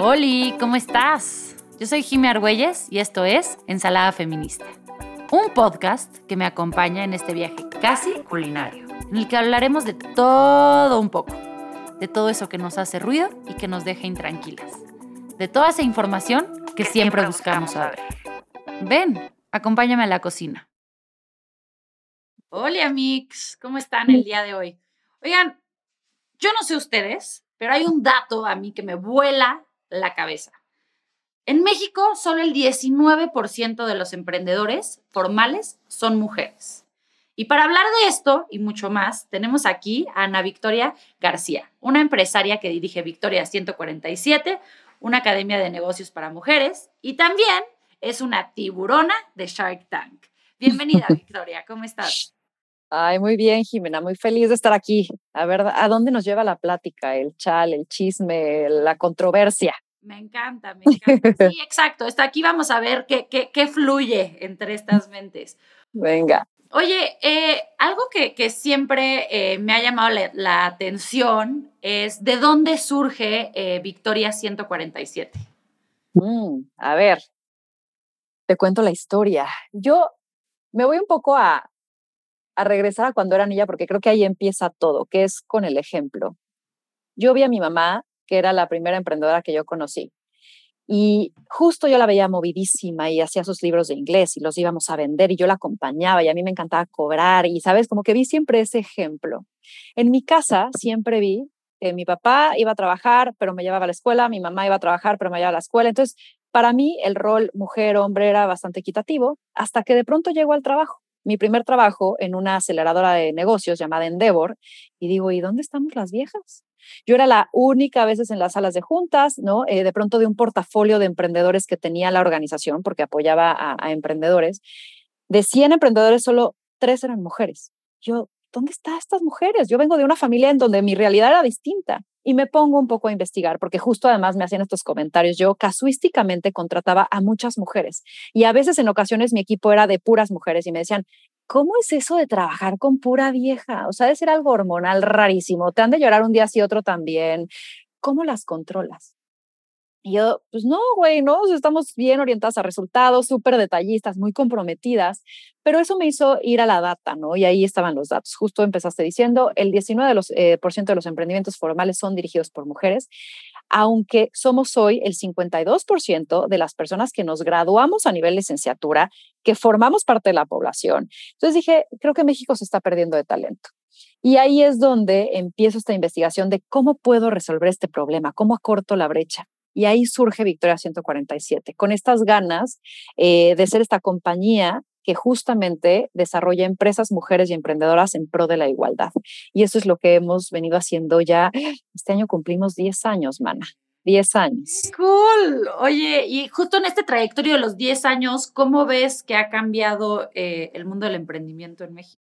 Hola, ¿cómo estás? Yo soy Jimmy Argüelles y esto es Ensalada Feminista, un podcast que me acompaña en este viaje casi culinario, en el que hablaremos de todo un poco, de todo eso que nos hace ruido y que nos deja intranquilas, de toda esa información que, siempre, buscamos saber. Ven, acompáñame a la cocina. Hola, mix, ¿cómo están el día de hoy? Oigan, yo no sé ustedes, pero hay un dato a mí que me vuela la cabeza. En México, solo el 19% de los emprendedores formales son mujeres. Y para hablar de esto y mucho más, tenemos aquí a Ana Victoria García, una empresaria que dirige Victoria 147, una academia de negocios para mujeres y también es una tiburona de Shark Tank. Bienvenida, Victoria, ¿cómo estás? Ay, muy bien, Jimena, muy feliz de estar aquí. A ver, ¿a dónde nos lleva la plática, el chal, el chisme, la controversia? Me encanta, me encanta. Sí, exacto. Está aquí vamos a ver qué, qué, qué fluye entre estas mentes. Venga. Oye, eh, algo que, que siempre eh, me ha llamado la, atención es de dónde surge eh, Victoria 147. Mm, a ver, te cuento la historia. Yo me voy un poco a, a regresar a cuando era niña porque creo que ahí empieza todo, que es con el ejemplo. Yo vi a mi mamá, que era la primera emprendedora que yo conocí, y justo yo la veía movidísima y hacía sus libros de inglés y los íbamos a vender y yo la acompañaba y a mí me encantaba cobrar y, ¿sabes? Como que vi siempre ese ejemplo. En mi casa siempre vi que mi papá iba a trabajar, pero me llevaba a la escuela, mi mamá iba a trabajar, pero me llevaba a la escuela. Entonces, para mí el rol mujer-hombre era bastante equitativo hasta que de pronto llegó al trabajo mi primer trabajo en una aceleradora de negocios llamada Endeavor y digo, ¿y dónde estamos las viejas? Yo era la única a veces en las salas de juntas, ¿no? Eh, de pronto de un portafolio de emprendedores que tenía la organización, porque apoyaba a, a emprendedores. De 100 emprendedores, solo tres eran mujeres. Yo, ¿dónde están estas mujeres? Yo vengo de una familia en donde mi realidad era distinta y me pongo un poco a investigar, porque justo además me hacían estos comentarios. Yo casuísticamente contrataba a muchas mujeres y a veces en ocasiones mi equipo era de puras mujeres y me decían, ¿cómo es eso de trabajar con pura vieja? O sea, de ser algo hormonal rarísimo. Te han de llorar un día sí, otro también. ¿Cómo las controlas? Y yo, pues no, güey, no, estamos bien orientadas a resultados, súper detallistas, muy comprometidas, pero eso me hizo ir a la data, ¿no? Y ahí estaban los datos. Justo empezaste diciendo, el 19% de los, eh, de los emprendimientos formales son dirigidos por mujeres, aunque somos hoy el 52% de las personas que nos graduamos a nivel licenciatura, que formamos parte de la población. Entonces dije, creo que México se está perdiendo de talento. Y ahí es donde empiezo esta investigación de cómo puedo resolver este problema, cómo acorto la brecha. Y ahí surge Victoria 147, con estas ganas eh, de ser esta compañía que justamente desarrolla empresas, mujeres y emprendedoras en pro de la igualdad. Y eso es lo que hemos venido haciendo ya. Este año cumplimos 10 años, mana. 10 años. Cool. Oye, y justo en este trayectorio de los 10 años, ¿cómo ves que ha cambiado eh, el mundo del emprendimiento en México?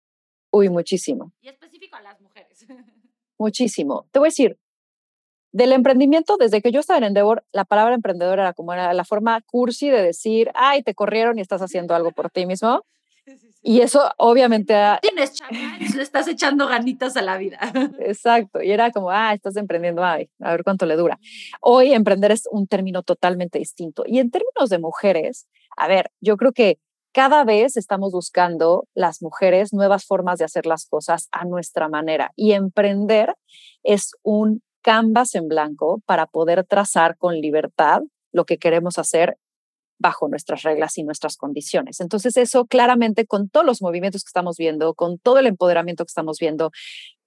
Uy, muchísimo. Y específico a las mujeres. Muchísimo. Te voy a decir, del emprendimiento, desde que yo estaba en Endeavor, la palabra emprendedor era como era la forma cursi de decir, ay, te corrieron y estás haciendo algo por ti mismo. Y eso obviamente... Tienes le estás echando ganitas a la vida. Exacto, y era como, ah, estás emprendiendo, ay, a ver cuánto le dura. Hoy emprender es un término totalmente distinto. Y en términos de mujeres, a ver, yo creo que cada vez estamos buscando las mujeres nuevas formas de hacer las cosas a nuestra manera. Y emprender es un canvas en blanco para poder trazar con libertad lo que queremos hacer bajo nuestras reglas y nuestras condiciones. Entonces eso claramente con todos los movimientos que estamos viendo, con todo el empoderamiento que estamos viendo,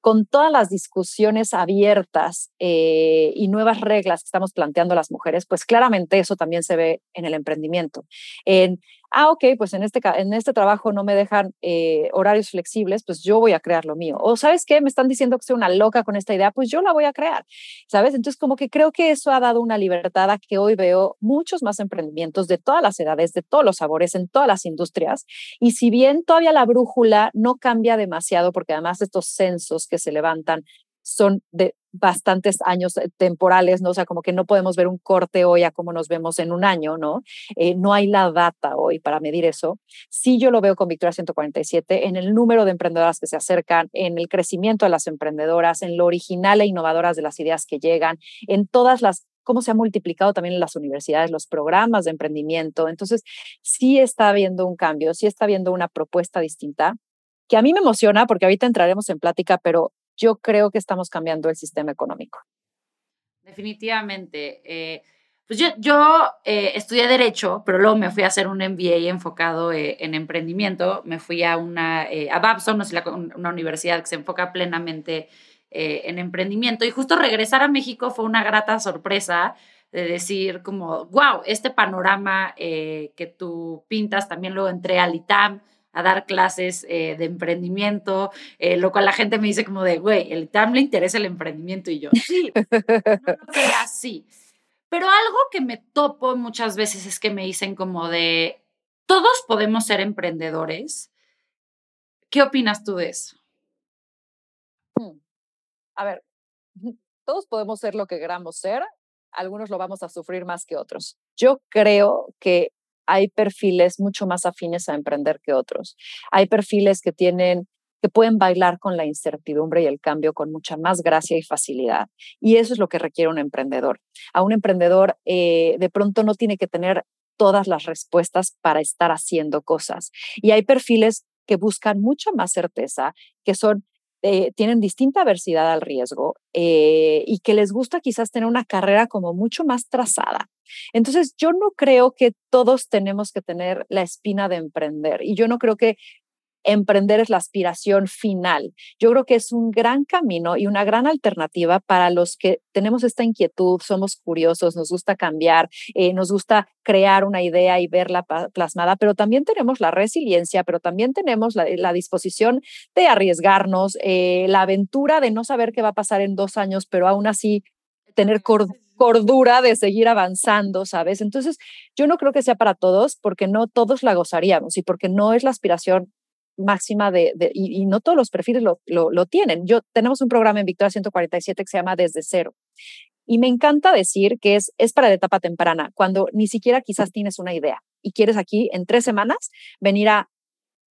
con todas las discusiones abiertas eh, y nuevas reglas que estamos planteando las mujeres, pues claramente eso también se ve en el emprendimiento. En, ah, ok, pues en este, en este trabajo no me dejan eh, horarios flexibles, pues yo voy a crear lo mío. O sabes qué, me están diciendo que soy una loca con esta idea, pues yo la voy a crear, ¿sabes? Entonces como que creo que eso ha dado una libertad a que hoy veo muchos más emprendimientos de todas las edades, de todos los sabores, en todas las industrias. Y si bien todavía la brújula no cambia demasiado, porque además estos censos que se levantan son de bastantes años eh, temporales, ¿no? O sea, como que no podemos ver un corte hoy a como nos vemos en un año, ¿no? Eh, no hay la data hoy para medir eso. Sí yo lo veo con Victoria 147 en el número de emprendedoras que se acercan, en el crecimiento de las emprendedoras, en lo original e innovadoras de las ideas que llegan, en todas las cómo se ha multiplicado también en las universidades los programas de emprendimiento. Entonces, sí está habiendo un cambio, sí está habiendo una propuesta distinta que a mí me emociona porque ahorita entraremos en plática, pero yo creo que estamos cambiando el sistema económico. Definitivamente. Eh, pues yo, yo eh, estudié Derecho, pero luego me fui a hacer un MBA enfocado eh, en emprendimiento. Me fui a una, a Babson, una universidad que se enfoca plenamente en emprendimiento. Y justo regresar a México fue una grata sorpresa de decir como, wow, este panorama que tú pintas, también luego entré al ITAM a dar clases eh, de emprendimiento, eh, lo cual la gente me dice como de, güey, el TAM le interesa el emprendimiento y yo, sí, no así. Pero algo que me topo muchas veces es que me dicen como de, todos podemos ser emprendedores. ¿Qué opinas tú de eso? Hmm. A ver, todos podemos ser lo que queramos ser, algunos lo vamos a sufrir más que otros. Yo creo que hay perfiles mucho más afines a emprender que otros. Hay perfiles que tienen que pueden bailar con la incertidumbre y el cambio con mucha más gracia y facilidad. Y eso es lo que requiere un emprendedor. A un emprendedor eh, de pronto no tiene que tener todas las respuestas para estar haciendo cosas. Y hay perfiles que buscan mucha más certeza, que son eh, tienen distinta aversidad al riesgo eh, y que les gusta quizás tener una carrera como mucho más trazada. Entonces, yo no creo que todos tenemos que tener la espina de emprender y yo no creo que emprender es la aspiración final. Yo creo que es un gran camino y una gran alternativa para los que tenemos esta inquietud, somos curiosos, nos gusta cambiar, eh, nos gusta crear una idea y verla plasmada, pero también tenemos la resiliencia, pero también tenemos la, disposición de arriesgarnos, eh, la aventura de no saber qué va a pasar en dos años, pero aún así tener cordura de seguir avanzando, ¿sabes? Entonces, yo no creo que sea para todos, porque no todos la gozaríamos y porque no es la aspiración máxima de, y, no todos los perfiles lo, lo, tienen. Yo tenemos un programa en Victoria 147 que se llama Desde Cero. Y me encanta decir que es, es para la etapa temprana, cuando ni siquiera quizás tienes una idea y quieres aquí en tres semanas venir a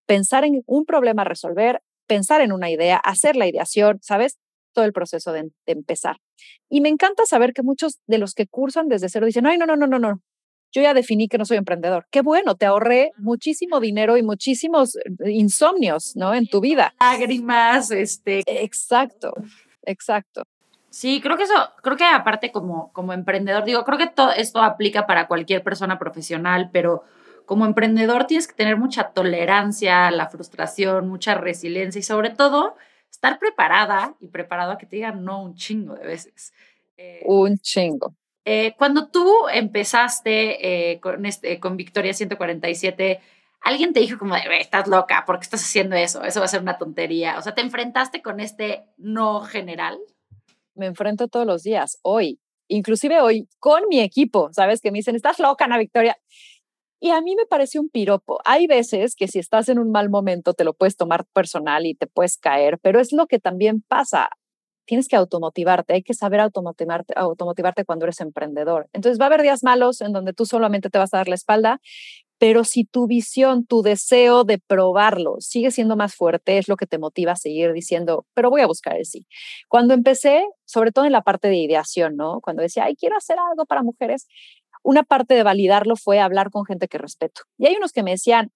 pensar en un problema a resolver, pensar en una idea, hacer la ideación, ¿sabes? Todo el proceso de, de empezar. Y me encanta saber que muchos de los que cursan desde cero dicen, ay, no, no, no, no, no, yo ya definí que no soy emprendedor. Qué bueno, te ahorré muchísimo dinero y muchísimos eh, insomnios, ¿no? En tu vida. Lágrimas, este. Exacto, exacto. Sí, creo que eso, creo que aparte como, como emprendedor, digo, creo que todo esto aplica para cualquier persona profesional, pero como emprendedor tienes que tener mucha tolerancia a la frustración, mucha resiliencia y sobre todo estar preparada y preparado a que te digan no un chingo de veces. Eh, un chingo. Eh, cuando tú empezaste eh, con, este, con Victoria 147, alguien te dijo como, estás loca, ¿por qué estás haciendo eso? Eso va a ser una tontería. O sea, ¿te enfrentaste con este no general? Me enfrento todos los días, hoy, inclusive hoy, con mi equipo, ¿sabes? Que me dicen, estás loca, Ana Victoria. Y a mí me parece un piropo. Hay veces que si estás en un mal momento te lo puedes tomar personal y te puedes caer, pero es lo que también pasa tienes que automotivarte, hay que saber automotivarte, automotivarte cuando eres emprendedor. Entonces va a haber días malos en donde tú solamente te vas a dar la espalda, pero si tu visión, tu deseo de probarlo sigue siendo más fuerte, es lo que te motiva a seguir diciendo, pero voy a buscar el sí. Cuando empecé, sobre todo en la parte de ideación, ¿no? Cuando decía, ay, quiero hacer algo para mujeres, una parte de validarlo fue hablar con gente que respeto. Y hay unos que me decían,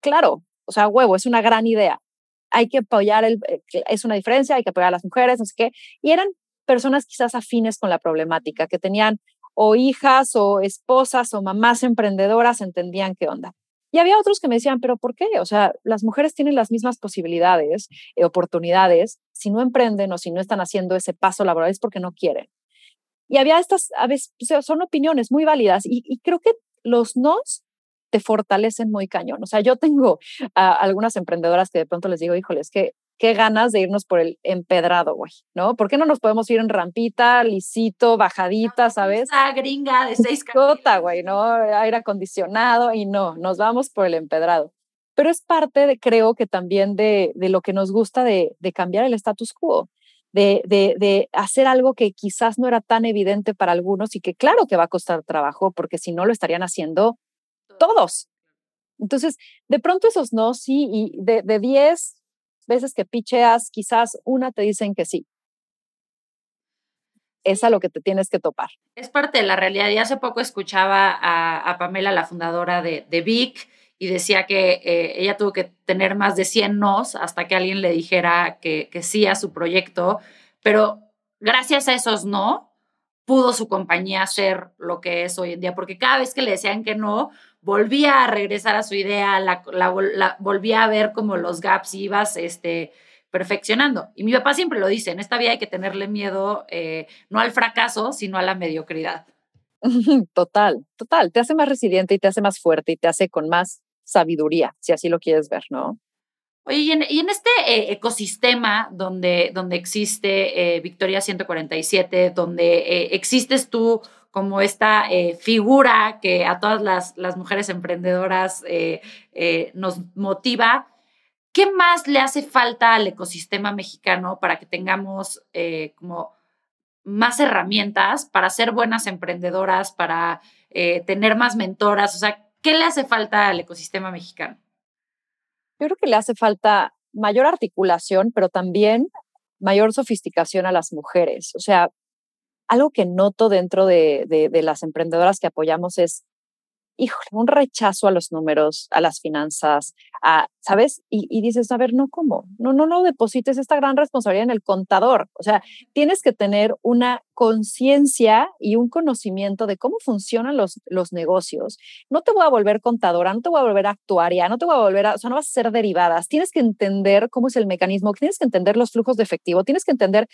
claro, o sea, huevo, es una gran idea, hay que apoyar, el, eh, es una diferencia, hay que apoyar a las mujeres, no sé qué. Y eran personas quizás afines con la problemática, que tenían o hijas o esposas o mamás emprendedoras, entendían qué onda. Y había otros que me decían, pero ¿por qué? O sea, las mujeres tienen las mismas posibilidades, eh, oportunidades, si no emprenden o si no están haciendo ese paso laboral es porque no quieren. Y había estas, a veces, son opiniones muy válidas y, creo que los nos te fortalecen muy cañón. O sea, yo tengo a algunas emprendedoras que de pronto les digo, híjoles, que qué ganas de irnos por el empedrado, güey, ¿no? ¿Por qué no nos podemos ir en rampita, lisito, bajadita, ¿sabes? Esa gringa de seis Cota, güey, ¿no? Aire acondicionado y no, nos vamos por el empedrado. Pero es parte, de, creo que también de, de lo que nos gusta de, de cambiar el status quo. De, de, hacer algo que quizás no era tan evidente para algunos y que claro que va a costar trabajo, porque si no lo estarían haciendo todos. Entonces, de pronto esos no, sí, y de, de 10 veces que picheas, quizás una te dicen que sí. es a lo que te tienes que topar. Es parte de la realidad. Y hace poco escuchaba a, Pamela, la fundadora de, de Vic, y decía que eh, ella tuvo que tener más de 100 nos hasta que alguien le dijera que, que sí a su proyecto, pero gracias a esos no, pudo su compañía ser lo que es hoy en día, porque cada vez que le decían que no, volvía a regresar a su idea, la, volvía a ver como los gaps y ibas este, perfeccionando. Y mi papá siempre lo dice, en esta vida hay que tenerle miedo eh, no al fracaso, sino a la mediocridad. Total, total. Te hace más resiliente y te hace más fuerte y te hace con más sabiduría, si así lo quieres ver, ¿no? Oye, y en, este eh, ecosistema donde, donde existe eh, Victoria 147, donde eh, existes tú como esta figura que a todas las, las mujeres emprendedoras nos motiva, ¿qué más le hace falta al ecosistema mexicano para que tengamos como más herramientas para ser buenas emprendedoras, para tener más mentoras? O sea, ¿qué le hace falta al ecosistema mexicano? Yo creo que le hace falta mayor articulación, pero también mayor sofisticación a las mujeres. O sea, algo que noto dentro de, de las emprendedoras que apoyamos es híjole, un rechazo a los números, a las finanzas, a, ¿sabes? Y, dices, a ver, no, ¿cómo? No, no, no deposites esta gran responsabilidad en el contador. O sea, tienes que tener una conciencia y un conocimiento de cómo funcionan los, los negocios. No te voy a volver contadora, no te voy a volver actuaria, no te voy a volver a, o sea, no vas a ser derivadas. Tienes que entender cómo es el mecanismo, tienes que entender los flujos de efectivo, tienes que entender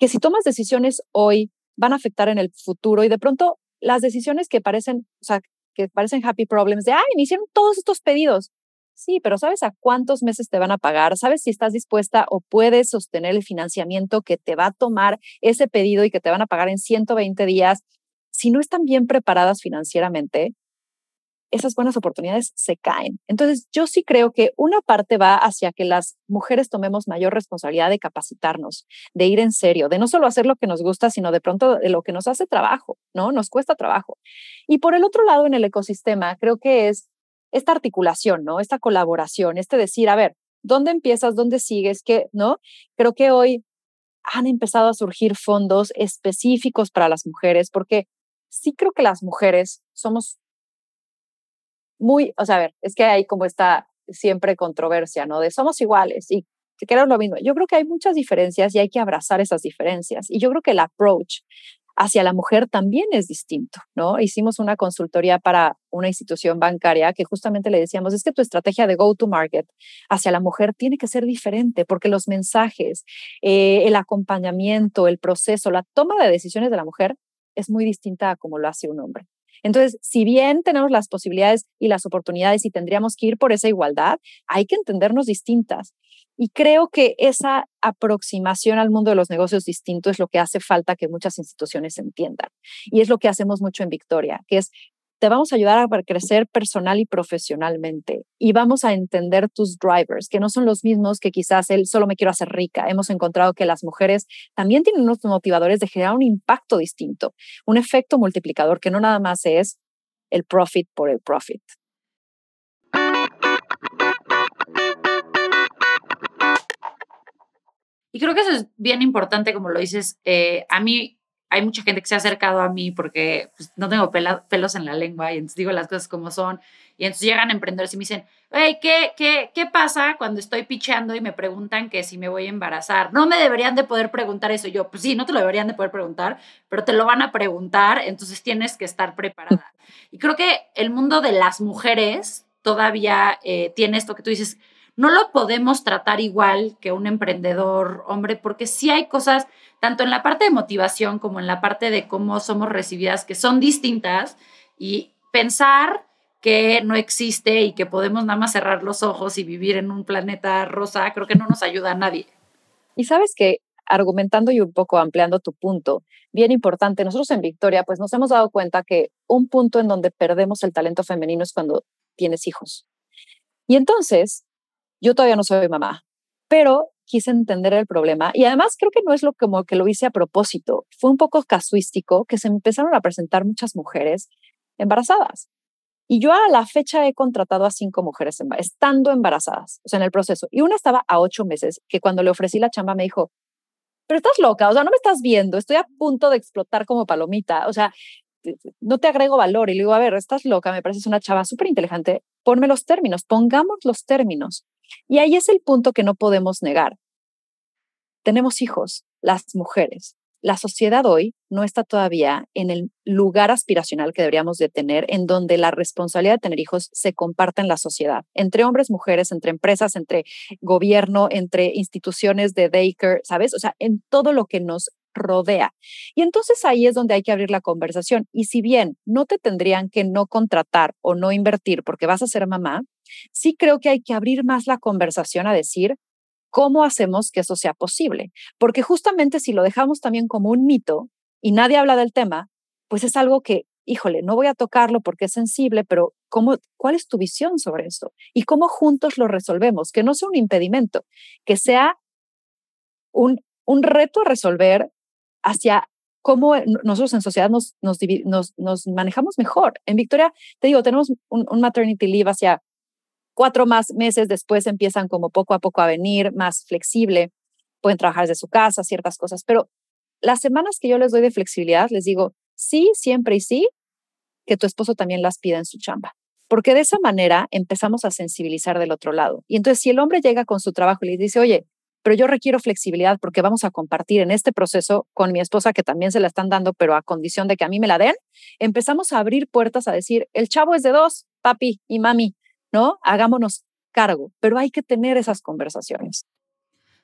que si tomas decisiones hoy, van a afectar en el futuro y de pronto las decisiones que parecen, o sea, que parecen happy problems de, ay, me hicieron todos estos pedidos. Sí, pero ¿sabes a cuántos meses te van a pagar? ¿Sabes si estás dispuesta o puedes sostener el financiamiento que te va a tomar ese pedido y que te van a pagar en 120 días? Si no están bien preparadas financieramente, esas buenas oportunidades se caen. Entonces, yo sí creo que una parte va hacia que las mujeres tomemos mayor responsabilidad de capacitarnos, de ir en serio, de no solo hacer lo que nos gusta, sino de pronto de lo que nos hace trabajo, ¿no? Nos cuesta trabajo. Y por el otro lado, en el ecosistema, creo que es esta articulación, ¿no? Esta colaboración, este decir, a ver, ¿dónde empiezas? ¿Dónde sigues? ¿Qué, no? Creo que hoy han empezado a surgir fondos específicos para las mujeres, porque sí creo que las mujeres somos muy, o sea, a ver, es que hay como esta siempre controversia, ¿no? De somos iguales y queremos lo mismo. Yo creo que hay muchas diferencias y hay que abrazar esas diferencias. Y yo creo que el approach hacia la mujer también es distinto, ¿no? Hicimos una consultoría para una institución bancaria que justamente le decíamos, es que tu estrategia de go-to-market hacia la mujer tiene que ser diferente porque los mensajes, eh, el acompañamiento, el proceso, la toma de decisiones de la mujer es muy distinta a como lo hace un hombre. Entonces, si bien tenemos las posibilidades y las oportunidades y tendríamos que ir por esa igualdad, hay que entendernos distintas. Y creo que esa aproximación al mundo de los negocios distintos es lo que hace falta que muchas instituciones entiendan. Y es lo que hacemos mucho en Victoria, que es te vamos a ayudar a crecer personal y profesionalmente y vamos a entender tus drivers, que no son los mismos que quizás él solo me quiero hacer rica. Hemos encontrado que las mujeres también tienen unos motivadores de generar un impacto distinto, un efecto multiplicador que no nada más es el profit por el profit. Y creo que eso es bien importante, como lo dices. Eh, a mí hay mucha gente que se ha acercado a mí porque pues, no tengo pelos en la lengua y entonces digo las cosas como son. Y entonces llegan emprendedores y me dicen, hey, ¿qué, qué, ¿qué pasa cuando estoy picheando y me preguntan que si me voy a embarazar? No me deberían de poder preguntar eso. Yo, pues sí, no te lo deberían de poder preguntar, pero te lo van a preguntar, entonces tienes que estar preparada. Y creo que el mundo de las mujeres todavía eh, tiene esto que tú dices, no lo podemos tratar igual que un emprendedor hombre, porque sí hay cosas, tanto en la parte de motivación como en la parte de cómo somos recibidas, que son distintas y pensar que no existe y que podemos nada más cerrar los ojos y vivir en un planeta rosa, creo que no nos ayuda a nadie. Y sabes que argumentando y un poco ampliando tu punto, bien importante, nosotros en Victoria pues nos hemos dado cuenta que un punto en donde perdemos el talento femenino es cuando tienes hijos. Y entonces, yo todavía no soy mamá, pero quise entender el problema y además creo que no es lo como que lo hice a propósito. Fue un poco casuístico que se empezaron a presentar muchas mujeres embarazadas. Y yo a la fecha he contratado a cinco mujeres estando embarazadas, o sea, en el proceso. Y una estaba a ocho meses, que cuando le ofrecí la chamba me dijo, pero estás loca, o sea, no me estás viendo, estoy a punto de explotar como palomita, o sea, no te agrego valor y le digo, a ver, estás loca, me pareces una chava súper inteligente, ponme los términos, pongamos los términos. Y ahí es el punto que no podemos negar. Tenemos hijos, las mujeres. La sociedad hoy no está todavía en el lugar aspiracional que deberíamos de tener, en donde la responsabilidad de tener hijos se comparta en la sociedad, entre hombres, mujeres, entre empresas, entre gobierno, entre instituciones de daycare, ¿sabes? O sea, en todo lo que nos rodea. Y entonces ahí es donde hay que abrir la conversación. Y si bien no te tendrían que no contratar o no invertir porque vas a ser mamá, sí creo que hay que abrir más la conversación a decir cómo hacemos que eso sea posible. Porque justamente si lo dejamos también como un mito y nadie habla del tema, pues es algo que, híjole, no voy a tocarlo porque es sensible, pero ¿cómo, ¿cuál es tu visión sobre esto? Y cómo juntos lo resolvemos, que no sea un impedimento, que sea un, un reto a resolver hacia cómo nosotros en sociedad nos, nos, nos, manejamos mejor. En Victoria, te digo, tenemos un, maternity leave hacia cuatro más meses después empiezan como poco a poco a venir, más flexible, pueden trabajar desde su casa, ciertas cosas, pero las semanas que yo les doy de flexibilidad, les digo, sí, siempre y sí, que tu esposo también las pida en su chamba. Porque de esa manera empezamos a sensibilizar del otro lado. Y entonces, si el hombre llega con su trabajo y le dice, oye, pero yo requiero flexibilidad porque vamos a compartir en este proceso con mi esposa que también se la están dando, pero a condición de que a mí me la den, empezamos a abrir puertas a decir, el chavo es de dos, papi y mami, ¿no? Hagámonos cargo, pero hay que tener esas conversaciones.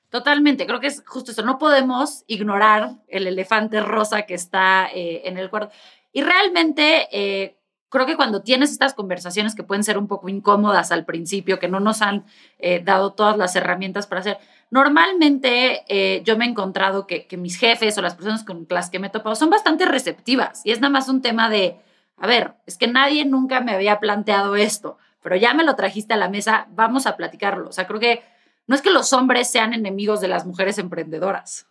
Totalmente, creo que es justo eso, no podemos ignorar el elefante rosa que está eh, en el cuarto. Y realmente eh, creo que cuando tienes estas conversaciones que pueden ser un poco incómodas al principio, que no nos han eh, dado todas las herramientas para hacer, normalmente eh, yo me he encontrado que, que, mis jefes o las personas con las que me he topado son bastante receptivas y es nada más un tema de, a ver, es que nadie nunca me había planteado esto, pero ya me lo trajiste a la mesa, vamos a platicarlo. O sea, creo que no es que los hombres sean enemigos de las mujeres emprendedoras.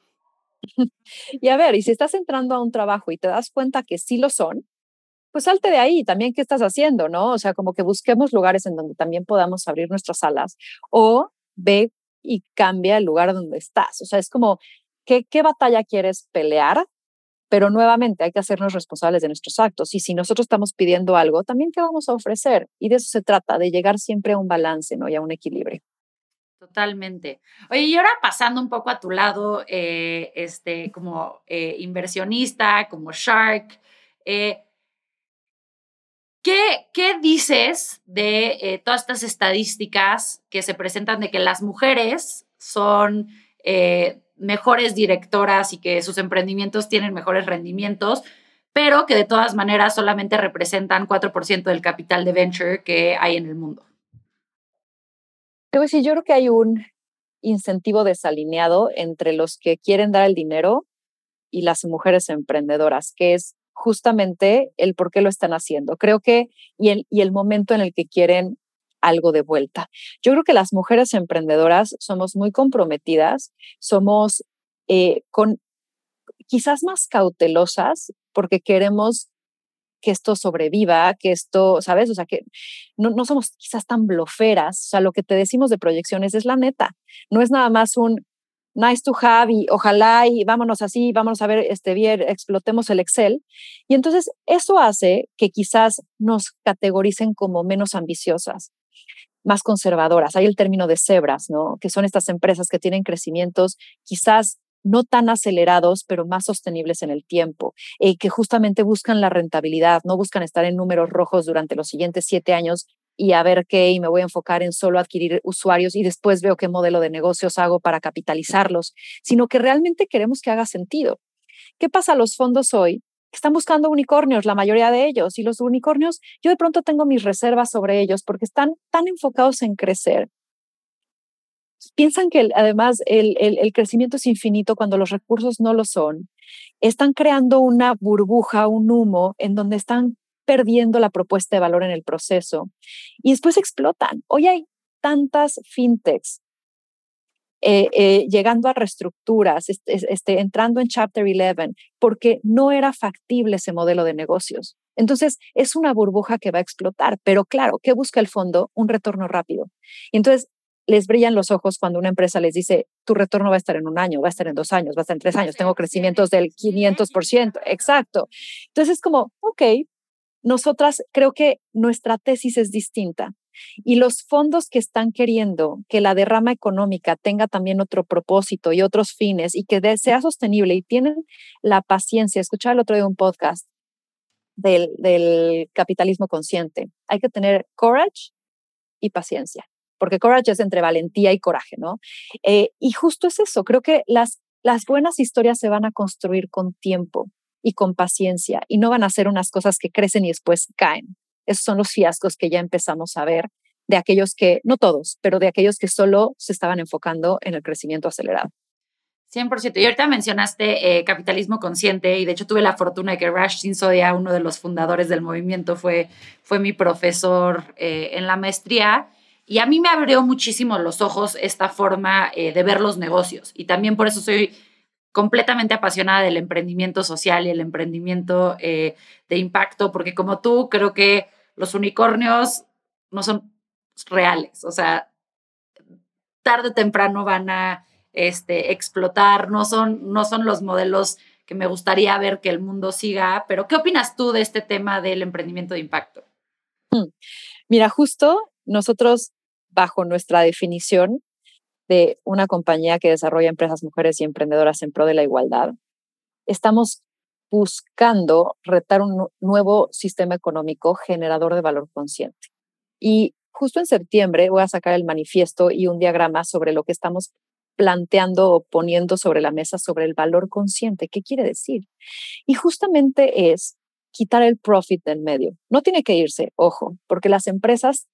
Y a ver, y si estás entrando a un trabajo y te das cuenta que sí lo son, pues salte de ahí, también qué estás haciendo, ¿no? O sea, como que busquemos lugares en donde también podamos abrir nuestras alas o ve y cambia el lugar donde estás. O sea, es como, ¿qué, qué batalla quieres pelear? Pero nuevamente hay que hacernos responsables de nuestros actos. Y si nosotros estamos pidiendo algo, también qué vamos a ofrecer. Y de eso se trata, de llegar siempre a un balance, ¿no? Y a un equilibrio. Totalmente. Oye, y ahora pasando un poco a tu lado, eh, este, como eh, inversionista, como Shark, eh, ¿Qué, dices de eh, todas estas estadísticas que se presentan de que las mujeres son eh, mejores directoras y que sus emprendimientos tienen mejores rendimientos, pero que de todas maneras solamente representan 4% del capital de venture que hay en el mundo? Te voy yo creo que hay un incentivo desalineado entre los que quieren dar el dinero y las mujeres emprendedoras, que es justamente el por qué lo están haciendo. Creo que y el, y el momento en el que quieren algo de vuelta. Yo creo que las mujeres emprendedoras somos muy comprometidas, somos eh, con quizás más cautelosas porque queremos que esto sobreviva, que esto, ¿sabes? O sea, que no, no somos quizás tan bloferas, o sea, lo que te decimos de proyecciones es la neta, no es nada más un, nice to have y ojalá y vámonos así, vámonos a ver este bien, explotemos el Excel. Y entonces eso hace que quizás nos categoricen como menos ambiciosas, más conservadoras. Hay el término de cebras, ¿no? Que son estas empresas que tienen crecimientos quizás no tan acelerados, pero más sostenibles en el tiempo, eh, que justamente buscan la rentabilidad, no buscan estar en números rojos durante los siguientes siete años, y a ver qué y me voy a enfocar en solo adquirir usuarios y después veo qué modelo de negocios hago para capitalizarlos, sino que realmente queremos que haga sentido. ¿Qué pasa a los fondos hoy? Están buscando unicornios, la mayoría de ellos, y los unicornios, yo de pronto tengo mis reservas sobre ellos porque están tan enfocados en crecer. Piensan que además el, el crecimiento es infinito cuando los recursos no lo son. Están creando una burbuja, un humo, en donde están perdiendo la propuesta de valor en el proceso y después explotan. Hoy hay tantas fintechs eh, eh, llegando a reestructuras, este, entrando en Chapter 11, porque no era factible ese modelo de negocios. Entonces, es una burbuja que va a explotar, pero claro, ¿qué busca el fondo? Un retorno rápido. Y entonces, les brillan los ojos cuando una empresa les dice, tu retorno va a estar en un año, va a estar en dos años, va a estar en tres años, tengo crecimientos del 500%, exacto. Entonces es como, ok, nosotras creo que nuestra tesis es distinta. Y los fondos que están queriendo que la derrama económica tenga también otro propósito y otros fines y que sea sostenible y tienen la paciencia, escuchar el otro día un podcast del, del capitalismo consciente. Hay que tener courage y paciencia, porque courage es entre valentía y coraje, ¿no? Eh, y justo es eso, creo que las, las buenas historias se van a construir con tiempo y con paciencia y no van a ser unas cosas que crecen y después caen. Esos son los fiascos que ya empezamos a ver de aquellos que, no todos, pero de aquellos que solo se estaban enfocando en el crecimiento acelerado. 100%. Y ahorita mencionaste eh, capitalismo consciente y de hecho tuve la fortuna de que Rash Sinsodia, uno de los fundadores del movimiento, fue, fue mi profesor eh, en la maestría y a mí me abrió muchísimo los ojos esta forma eh, de ver los negocios y también por eso soy completamente apasionada del emprendimiento social y el emprendimiento de impacto, porque como tú creo que los unicornios no son reales, o sea, tarde o temprano van a este, explotar, no son, no son los modelos que me gustaría ver que el mundo siga, pero ¿qué opinas tú de este tema del emprendimiento de impacto? Mm. Mira, justo nosotros, bajo nuestra definición de una compañía que desarrolla empresas, mujeres y emprendedoras en pro de la igualdad, estamos buscando retar un nuevo sistema económico generador de valor consciente. Y justo en septiembre voy a sacar el manifiesto y un diagrama sobre lo que estamos planteando o poniendo sobre la mesa sobre el valor consciente. ¿Qué quiere decir? Y justamente es quitar el profit del medio. No tiene que irse, ojo, porque las empresas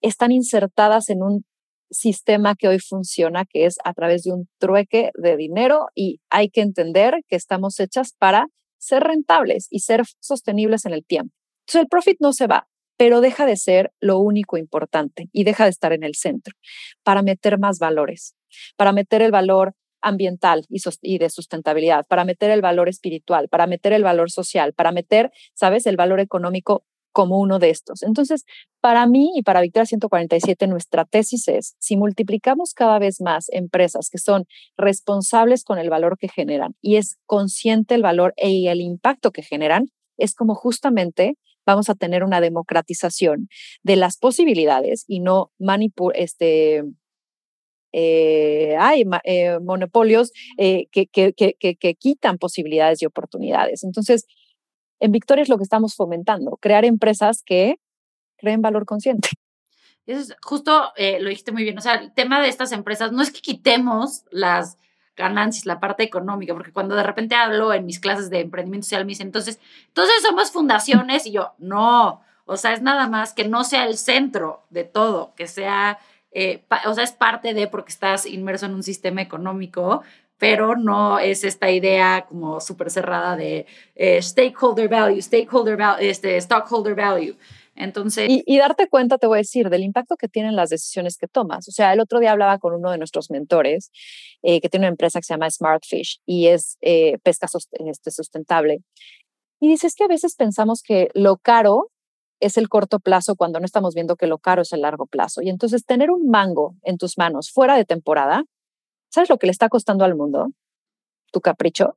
están insertadas en un sistema que hoy funciona, que es a través de un trueque de dinero y hay que entender que estamos hechas para ser rentables y ser sostenibles en el tiempo. Entonces el profit no se va, pero deja de ser lo único importante y deja de estar en el centro para meter más valores para meter el valor ambiental y, de sustentabilidad, para meter el valor espiritual, para meter el valor social, para meter, ¿sabes?, el valor económico como uno de estos. Entonces, para mí y para Victoria 147, nuestra tesis es, si multiplicamos cada vez más empresas que son responsables con el valor que generan y es consciente el valor y el impacto que generan, es como justamente vamos a tener una democratización de las posibilidades y no este, eh, hay eh, monopolios eh, que, que, que, que, quitan posibilidades y oportunidades. Entonces, en Victoria es lo que estamos fomentando, crear empresas que creen valor consciente. Eso es, justo lo dijiste muy bien, o sea, el tema de estas empresas no es que quitemos las ganancias, la parte económica, porque cuando de repente hablo en mis clases de emprendimiento social me dicen, entonces, entonces somos fundaciones y yo, no, o sea, es nada más que no sea el centro de todo, que sea eh, o sea, es parte de porque estás inmerso en un sistema económico, pero no es esta idea como súper cerrada de eh, stakeholder value, stakeholder value, este, stockholder value. Entonces... Y, darte cuenta, te voy a decir, del impacto que tienen las decisiones que tomas. O sea, el otro día hablaba con uno de nuestros mentores eh, que tiene una empresa que se llama Smartfish y es pesca este, sustentable. Y dices que a veces pensamos que lo caro es el corto plazo cuando no estamos viendo que lo caro es el largo plazo. Y entonces tener un mango en tus manos fuera de temporada, ¿sabes lo que le está costando al mundo? Tu capricho.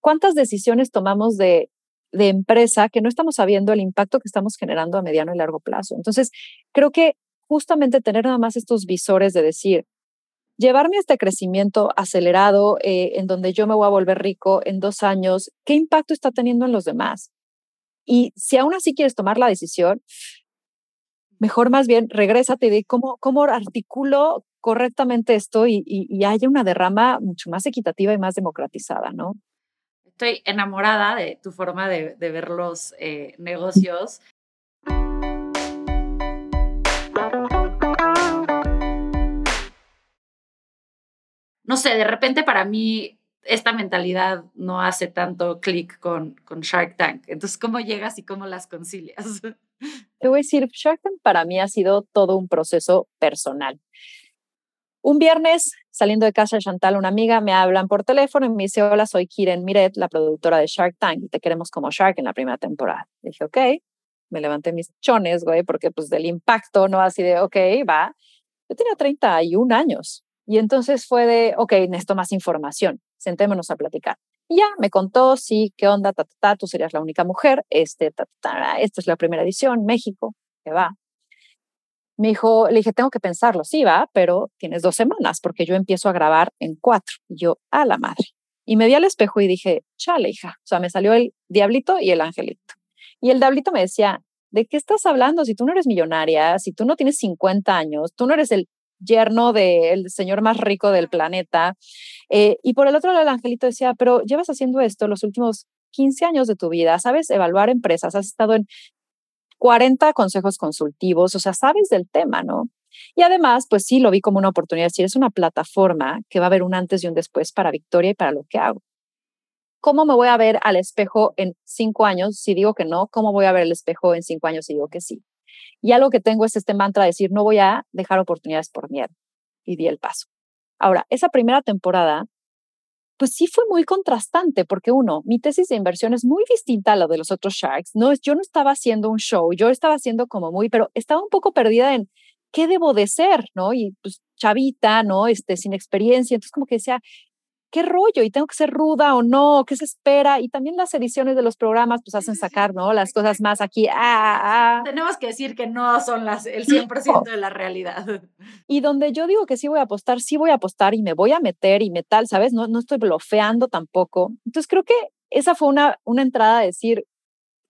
¿Cuántas decisiones tomamos de, de empresa que no estamos sabiendo el impacto que estamos generando a mediano y largo plazo? Entonces, creo que justamente tener nada más estos visores de decir, llevarme a este crecimiento acelerado eh, en donde yo me voy a volver rico en dos años, ¿qué impacto está teniendo en los demás? Y si aún así quieres tomar la decisión, mejor más bien regrésate y di cómo, cómo articulo correctamente esto y, y, haya una derrama mucho más equitativa y más democratizada, ¿no? Estoy enamorada de tu forma de, ver los eh, negocios. No sé, de repente para mí esta mentalidad no hace tanto clic con, con Shark Tank. Entonces, ¿cómo llegas y cómo las concilias? Te voy a decir, Shark Tank para mí ha sido todo un proceso personal. Un viernes, saliendo de casa de Chantal, una amiga me hablan por teléfono y me dice, hola, soy Kiren Miret, la productora de Shark Tank, y te queremos como Shark en la primera temporada. dije, ok, me levanté mis chones, güey, porque pues del impacto, ¿no? Así de, ok, va. Yo tenía 31 años y entonces fue de, ok, necesito más información, sentémonos a platicar. Y ya me contó, sí, qué onda, ta, tú serías la única mujer, este, ta, esta es la primera edición, México, que va. Me dijo, le dije, tengo que pensarlo, sí, va, pero tienes dos semanas porque yo empiezo a grabar en cuatro. Y yo, a la madre. Y me vi al espejo y dije, chale, hija. O sea, me salió el diablito y el angelito. Y el diablito me decía, ¿de qué estás hablando? Si tú no eres millonaria, si tú no tienes 50 años, tú no eres el yerno del señor más rico del planeta. Eh, y por el otro lado, el angelito decía, pero llevas haciendo esto los últimos 15 años de tu vida, sabes evaluar empresas, has estado en 40 consejos consultivos, o sea, sabes del tema, ¿no? Y además, pues sí, lo vi como una oportunidad, es decir, es una plataforma que va a haber un antes y un después para Victoria y para lo que hago. ¿Cómo me voy a ver al espejo en cinco años si digo que no? ¿Cómo voy a ver el espejo en cinco años si digo que sí? Y algo que tengo es este mantra de decir, no voy a dejar oportunidades por miedo. Y di el paso. Ahora, esa primera temporada, pues sí fue muy contrastante, porque uno, mi tesis de inversión es muy distinta a la de los otros Sharks. No, yo no estaba haciendo un show, yo estaba haciendo como muy, pero estaba un poco perdida en qué debo de ser, ¿no? Y pues chavita, ¿no? Este, sin experiencia. Entonces como que decía, qué rollo y tengo que ser ruda o no, qué se espera. Y también las ediciones de los programas pues hacen sacar, ¿no? Las cosas más aquí. Ah, ah, ah. Tenemos que decir que no son las, el 100% de la realidad. Y donde yo digo que sí voy a apostar, sí voy a apostar y me voy a meter y metal, ¿sabes? No, no estoy blofeando tampoco. Entonces creo que esa fue una, una entrada a decir,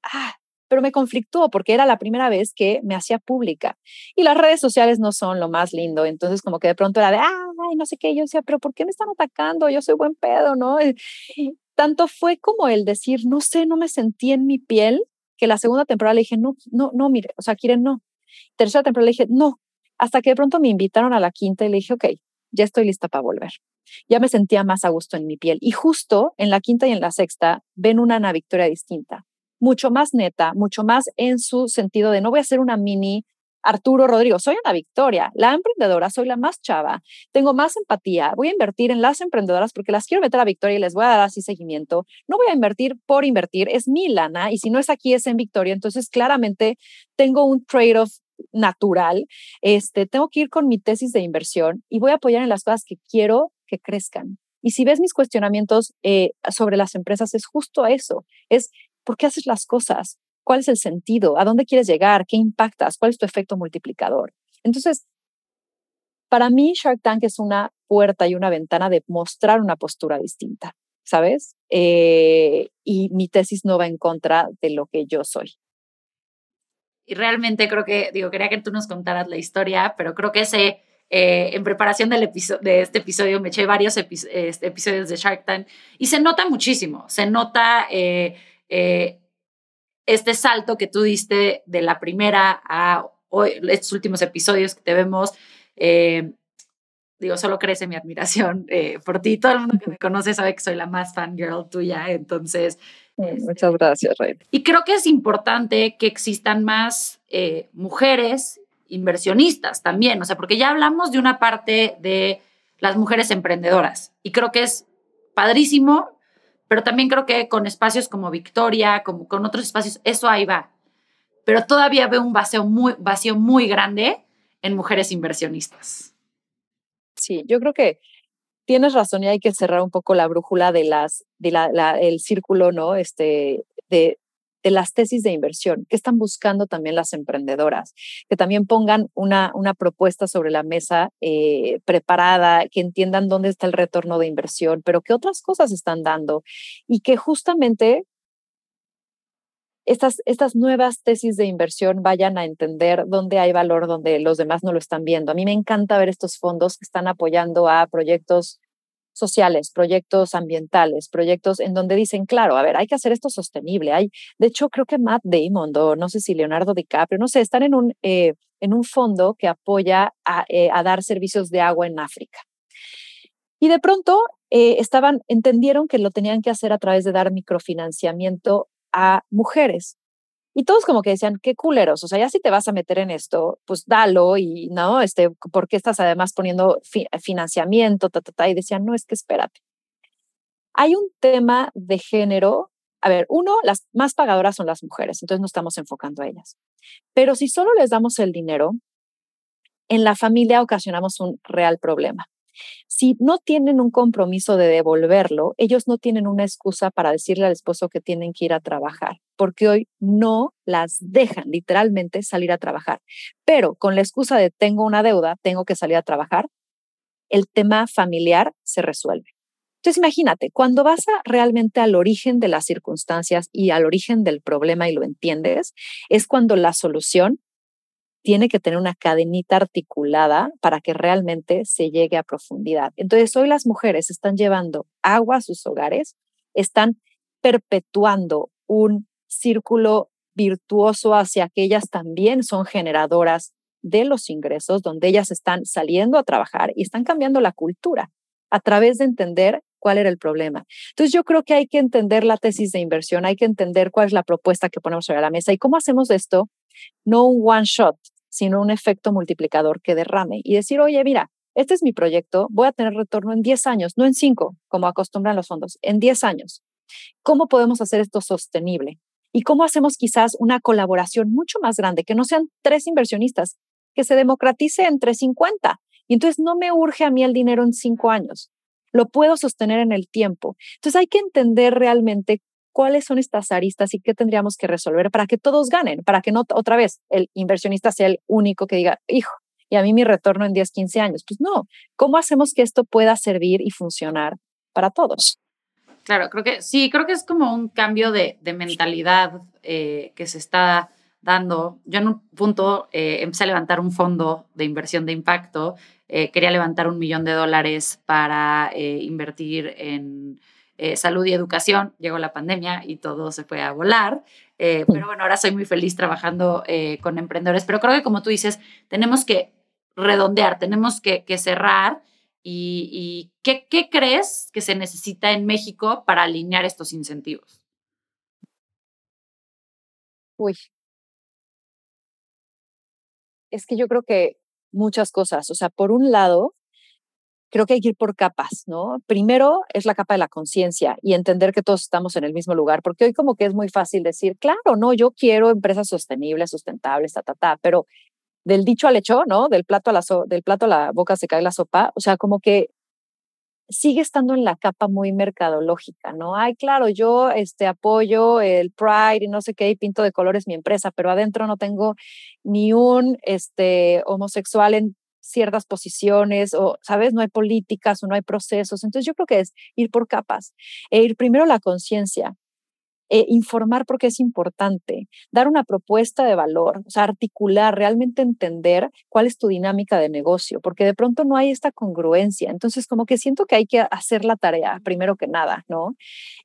ah, pero me conflictuó porque era la primera vez que me hacía pública. Y las redes sociales no son lo más lindo, entonces como que de pronto era de, ay, no sé qué, yo decía, pero ¿por qué me están atacando? Yo soy buen pedo, ¿no? Tanto fue como el decir, no sé, no me sentí en mi piel, que la segunda temporada le dije, no, no, no, mire, o sea, quieren no. Tercera temporada le dije, no, hasta que de pronto me invitaron a la quinta y le dije, ok, ya estoy lista para volver. Ya me sentía más a gusto en mi piel. Y justo en la quinta y en la sexta ven una Victoria distinta mucho más neta, mucho más en su sentido de no voy a ser una mini Arturo Rodrigo, soy una Victoria, la emprendedora, soy la más chava, tengo más empatía, voy a invertir en las emprendedoras porque las quiero meter a Victoria y les voy a dar así seguimiento. No voy a invertir por invertir, es mi lana y si no es aquí es en Victoria, entonces claramente tengo un trade-off natural. Este, tengo que ir con mi tesis de inversión y voy a apoyar en las cosas que quiero que crezcan. Y si ves mis cuestionamientos eh, sobre las empresas, es justo eso, es ¿Por qué haces las cosas? ¿Cuál es el sentido? ¿A dónde quieres llegar? ¿Qué impactas? ¿Cuál es tu efecto multiplicador? Entonces, para mí Shark Tank es una puerta y una ventana de mostrar una postura distinta, ¿sabes? Eh, y mi tesis no va en contra de lo que yo soy. Y realmente creo que, digo, quería que tú nos contaras la historia, pero creo que ese, eh, en preparación del de este episodio, me eché varios este, episodios de Shark Tank y se nota muchísimo, se nota... Eh, eh, este salto que tú diste de la primera a hoy, estos últimos episodios que te vemos, eh, digo, solo crece mi admiración eh, por ti. Todo el mundo que me conoce sabe que soy la más fangirl tuya, entonces... Este, muchas gracias, Rey. Y creo que es importante que existan más mujeres inversionistas también, o sea, porque ya hablamos de una parte de las mujeres emprendedoras y creo que es padrísimo pero también creo que con espacios como Victoria, como con otros espacios, eso ahí va. Pero todavía veo un vacío muy, vacío muy grande en mujeres inversionistas. Sí, yo creo que tienes razón y hay que cerrar un poco la brújula de las, de la, el círculo, ¿no? Este, de, de las tesis de inversión, que están buscando también las emprendedoras, que también pongan una, una propuesta sobre la mesa eh, preparada, que entiendan dónde está el retorno de inversión, pero qué otras cosas están dando y que justamente estas, estas nuevas tesis de inversión vayan a entender dónde hay valor, donde los demás no lo están viendo. A mí me encanta ver estos fondos que están apoyando a proyectos sociales, proyectos ambientales, proyectos en donde dicen, claro, a ver, hay que hacer esto sostenible. Hay, de hecho, creo que Matt Damon o no sé si Leonardo DiCaprio, no sé, están en un, eh, en un fondo que apoya eh, a, dar servicios de agua en África. Y de pronto eh, estaban, entendieron que lo tenían que hacer a través de dar microfinanciamiento a mujeres. Y todos como que decían, qué culeros, o sea, ya si te vas a meter en esto, pues dalo y no, este, ¿por qué estás además poniendo financiamiento? Ta, ta, ta? Y decían, no, es que espérate. Hay un tema de género. A ver, uno, las más pagadoras son las mujeres, entonces no estamos enfocando a ellas. Pero si solo les damos el dinero, en la familia ocasionamos un real problema. Si no tienen un compromiso de devolverlo, ellos no tienen una excusa para decirle al esposo que tienen que ir a trabajar, porque hoy no las dejan literalmente salir a trabajar. Pero con la excusa de tengo una deuda, tengo que salir a trabajar, el tema familiar se resuelve. Entonces imagínate, cuando vas realmente al origen de las circunstancias y al origen del problema y lo entiendes, es cuando la solución tiene que tener una cadenita articulada para que realmente se llegue a profundidad. Entonces, hoy las mujeres están llevando agua a sus hogares, están perpetuando un círculo virtuoso hacia que ellas también son generadoras de los ingresos, donde ellas están saliendo a trabajar y están cambiando la cultura a través de entender cuál era el problema. Entonces yo creo que hay que entender la tesis de inversión, hay que entender cuál es la propuesta que ponemos sobre la mesa y cómo hacemos esto, no un one shot, sino un efecto multiplicador que derrame y decir, oye, mira, este es mi proyecto, voy a tener retorno en 10 años, no en 5, como acostumbran los fondos, en 10 años. ¿Cómo podemos hacer esto sostenible? ¿Y cómo hacemos quizás una colaboración mucho más grande, que no sean tres inversionistas, que se democratice entre 50? Y entonces no me urge a mí el dinero en 5 años, lo puedo sostener en el tiempo. Entonces hay que entender realmente cuáles son estas aristas y qué tendríamos que resolver para que todos ganen, para que no otra vez el inversionista sea el único que diga, hijo, y a mí mi retorno en 10, 15 años. Pues no, ¿cómo hacemos que esto pueda servir y funcionar para todos? Claro, creo que sí, creo que es como un cambio de, mentalidad eh, que se está dando. Yo en un punto eh, empecé a levantar un fondo de inversión de impacto, eh, quería levantar un millón de dólares para invertir en eh, salud y educación, llegó la pandemia y todo se fue a volar. Eh, pero bueno, ahora soy muy feliz trabajando eh, con emprendedores, pero creo que como tú dices, tenemos que redondear, tenemos que, cerrar. ¿Y, ¿qué, qué crees que se necesita en México para alinear estos incentivos? Uy. Es que yo creo que muchas cosas. O sea, por un lado, creo que hay que ir por capas, ¿no? Primero es la capa de la conciencia y entender que todos estamos en el mismo lugar, porque hoy como que es muy fácil decir, claro, no, yo quiero empresas sostenibles, sustentables, ta, ta, ta, pero del dicho al hecho, ¿no? Del plato a la, del plato a la boca se cae la sopa, o sea, como que sigue estando en la capa muy mercadológica, ¿no? Ay, claro, yo este, apoyo el Pride y no sé qué, y pinto de colores mi empresa, pero adentro no tengo ni un este, homosexual en ciertas posiciones o, ¿sabes? No hay políticas o no hay procesos. Entonces yo creo que es ir por capas e ir primero la conciencia, e informar porque es importante, dar una propuesta de valor, o sea, articular, realmente entender cuál es tu dinámica de negocio, porque de pronto no hay esta congruencia. Entonces, como que siento que hay que hacer la tarea primero que nada, ¿no?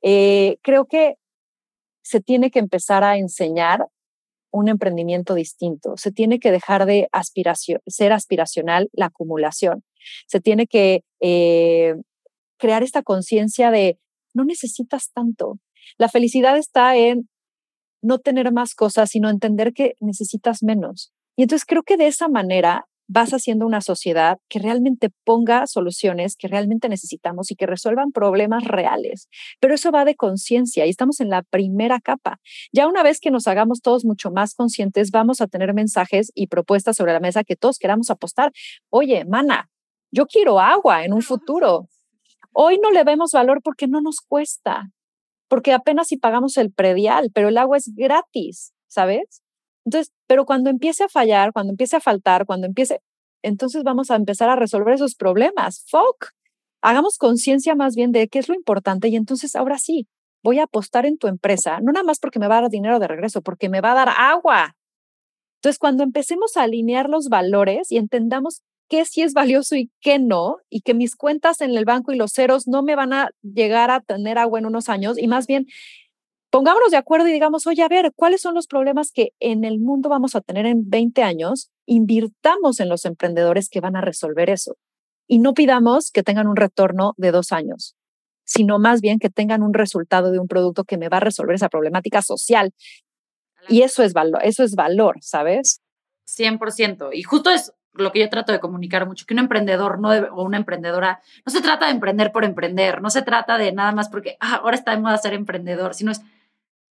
Eh, creo que se tiene que empezar a enseñar un emprendimiento distinto. Se tiene que dejar de aspiración, ser aspiracional la acumulación. Se tiene que eh, crear esta conciencia de no necesitas tanto. La felicidad está en no tener más cosas, sino entender que necesitas menos. Y entonces creo que de esa manera vas haciendo una sociedad que realmente ponga soluciones que realmente necesitamos y que resuelvan problemas reales. Pero eso va de conciencia y estamos en la primera capa. Ya una vez que nos hagamos todos mucho más conscientes, vamos a tener mensajes y propuestas sobre la mesa que todos queramos apostar. Oye, mana, yo quiero agua en un futuro. Hoy no le vemos valor porque no nos cuesta, porque apenas si pagamos el predial, pero el agua es gratis, ¿sabes? Entonces, pero cuando empiece a fallar, cuando empiece a faltar, cuando empiece, entonces vamos a empezar a resolver esos problemas. Fuck. Hagamos conciencia más bien de qué es lo importante y entonces ahora sí, voy a apostar en tu empresa, no nada más porque me va a dar dinero de regreso, porque me va a dar agua. Entonces, cuando empecemos a alinear los valores y entendamos qué sí es valioso y qué no, y que mis cuentas en el banco y los ceros no me van a llegar a tener agua en unos años, y más bien pongámonos de acuerdo y digamos, oye, a ver, ¿cuáles son los problemas que en el mundo vamos a tener en 20 años? Invirtamos en los emprendedores que van a resolver eso. Y no pidamos que tengan un retorno de dos años, sino más bien que tengan un resultado de un producto que me va a resolver esa problemática social. Y eso es valor, eso es valor, ¿sabes? 100%. Y justo es lo que yo trato de comunicar mucho, que un emprendedor no o una emprendedora, no se trata de emprender por emprender, no se trata de nada más porque ah, ahora está de moda ser emprendedor, sino es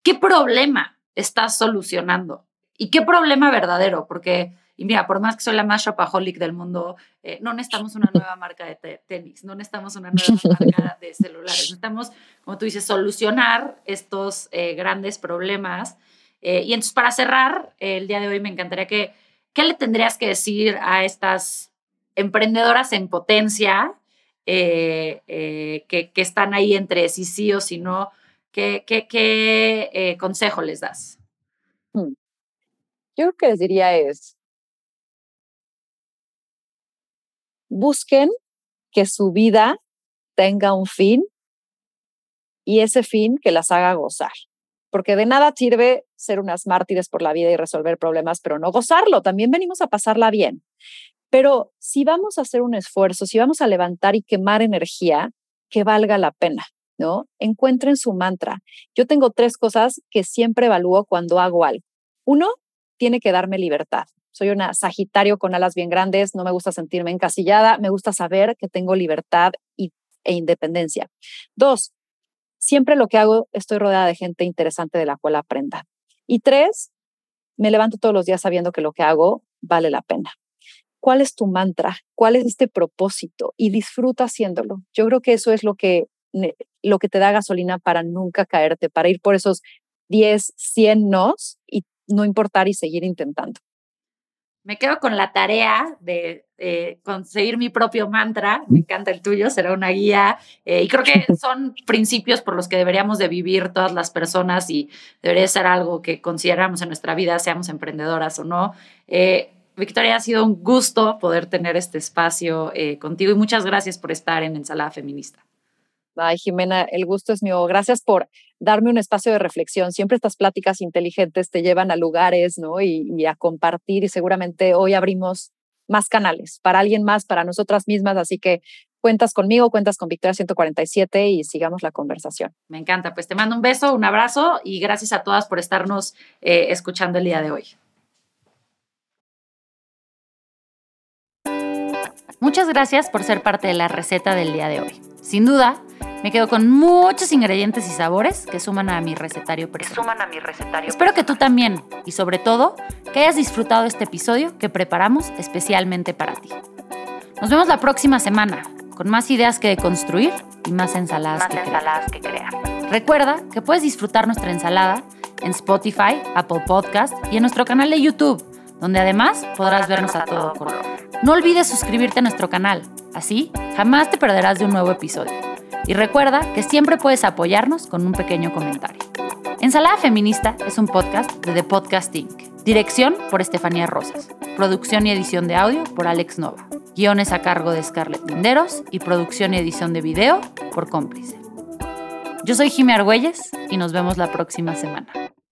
¿Qué problema estás solucionando? ¿Y qué problema verdadero? Porque Y mira, por más que soy la más shopaholic del mundo, eh, no necesitamos una nueva marca de tenis, no necesitamos una nueva marca de celulares. Necesitamos, como tú dices, solucionar estos eh, grandes problemas. Eh, y entonces, para cerrar el día de hoy, me encantaría que, ¿qué le tendrías que decir a estas emprendedoras en potencia que, que, están ahí entre si sí o si no? ¿Qué, qué consejo les das? Hmm. Yo creo que les diría es, busquen que su vida tenga un fin y ese fin que las haga gozar. Porque de nada sirve ser unas mártires por la vida y resolver problemas, pero no gozarlo. También venimos a pasarla bien. Pero si vamos a hacer un esfuerzo, si vamos a levantar y quemar energía, que valga la pena, ¿no? Encuentren su mantra. Yo tengo tres cosas que siempre evalúo cuando hago algo. Uno, tiene que darme libertad. Soy una Sagitario con alas bien grandes, no me gusta sentirme encasillada, me gusta saber que tengo libertad y, e independencia. Dos, siempre lo que hago estoy rodeada de gente interesante de la cual aprenda. Y tres, me levanto todos los días sabiendo que lo que hago vale la pena. ¿Cuál es tu mantra? ¿Cuál es este propósito? Y disfruta haciéndolo. Yo creo que eso es lo que, lo que te da gasolina para nunca caerte, para ir por esos 10, 100 nos y no importar y seguir intentando me quedo con la tarea de conseguir mi propio mantra. Me encanta el tuyo, será una guía. Eh, y creo que son principios por los que deberíamos de vivir todas las personas y debería ser algo que consideramos en nuestra vida, seamos emprendedoras o no. Eh, Victoria, ha sido un gusto poder tener este espacio eh, contigo y muchas gracias por estar en Ensalada Feminista. Ay, Jimena, el gusto es mío. Gracias por darme un espacio de reflexión. Siempre estas pláticas inteligentes te llevan a lugares, ¿no? Y, a compartir y seguramente hoy abrimos más canales para alguien más, para nosotras mismas. Así que cuentas conmigo, cuentas con Victoria 147 y sigamos la conversación. Me encanta. Pues te mando un beso, un abrazo y gracias a todas por estarnos eh, escuchando el día de hoy. Muchas gracias por ser parte de la receta del día de hoy. Sin duda, me quedo con muchos ingredientes y sabores que suman a mi recetario personal. Suman a mi recetario. Espero que tú también y sobre todo que hayas disfrutado este episodio que preparamos especialmente para ti. Nos vemos la próxima semana con más ideas que construir y más ensaladas, que, ensaladas que crear. Recuerda que puedes disfrutar nuestra ensalada en Spotify, Apple Podcast y en nuestro canal de YouTube, donde además podrás vernos a todo color. No olvides suscribirte a nuestro canal, así jamás te perderás de un nuevo episodio. Y recuerda que siempre puedes apoyarnos con un pequeño comentario. Ensalada Feminista es un podcast de The Podcast Inc. Dirección por Estefanía Rosas. Producción y edición de audio por Alex Nova. Guiones a cargo de Scarlett Linderos y producción y edición de video por Cómplice. Yo soy Jimmy Argüelles y nos vemos la próxima semana.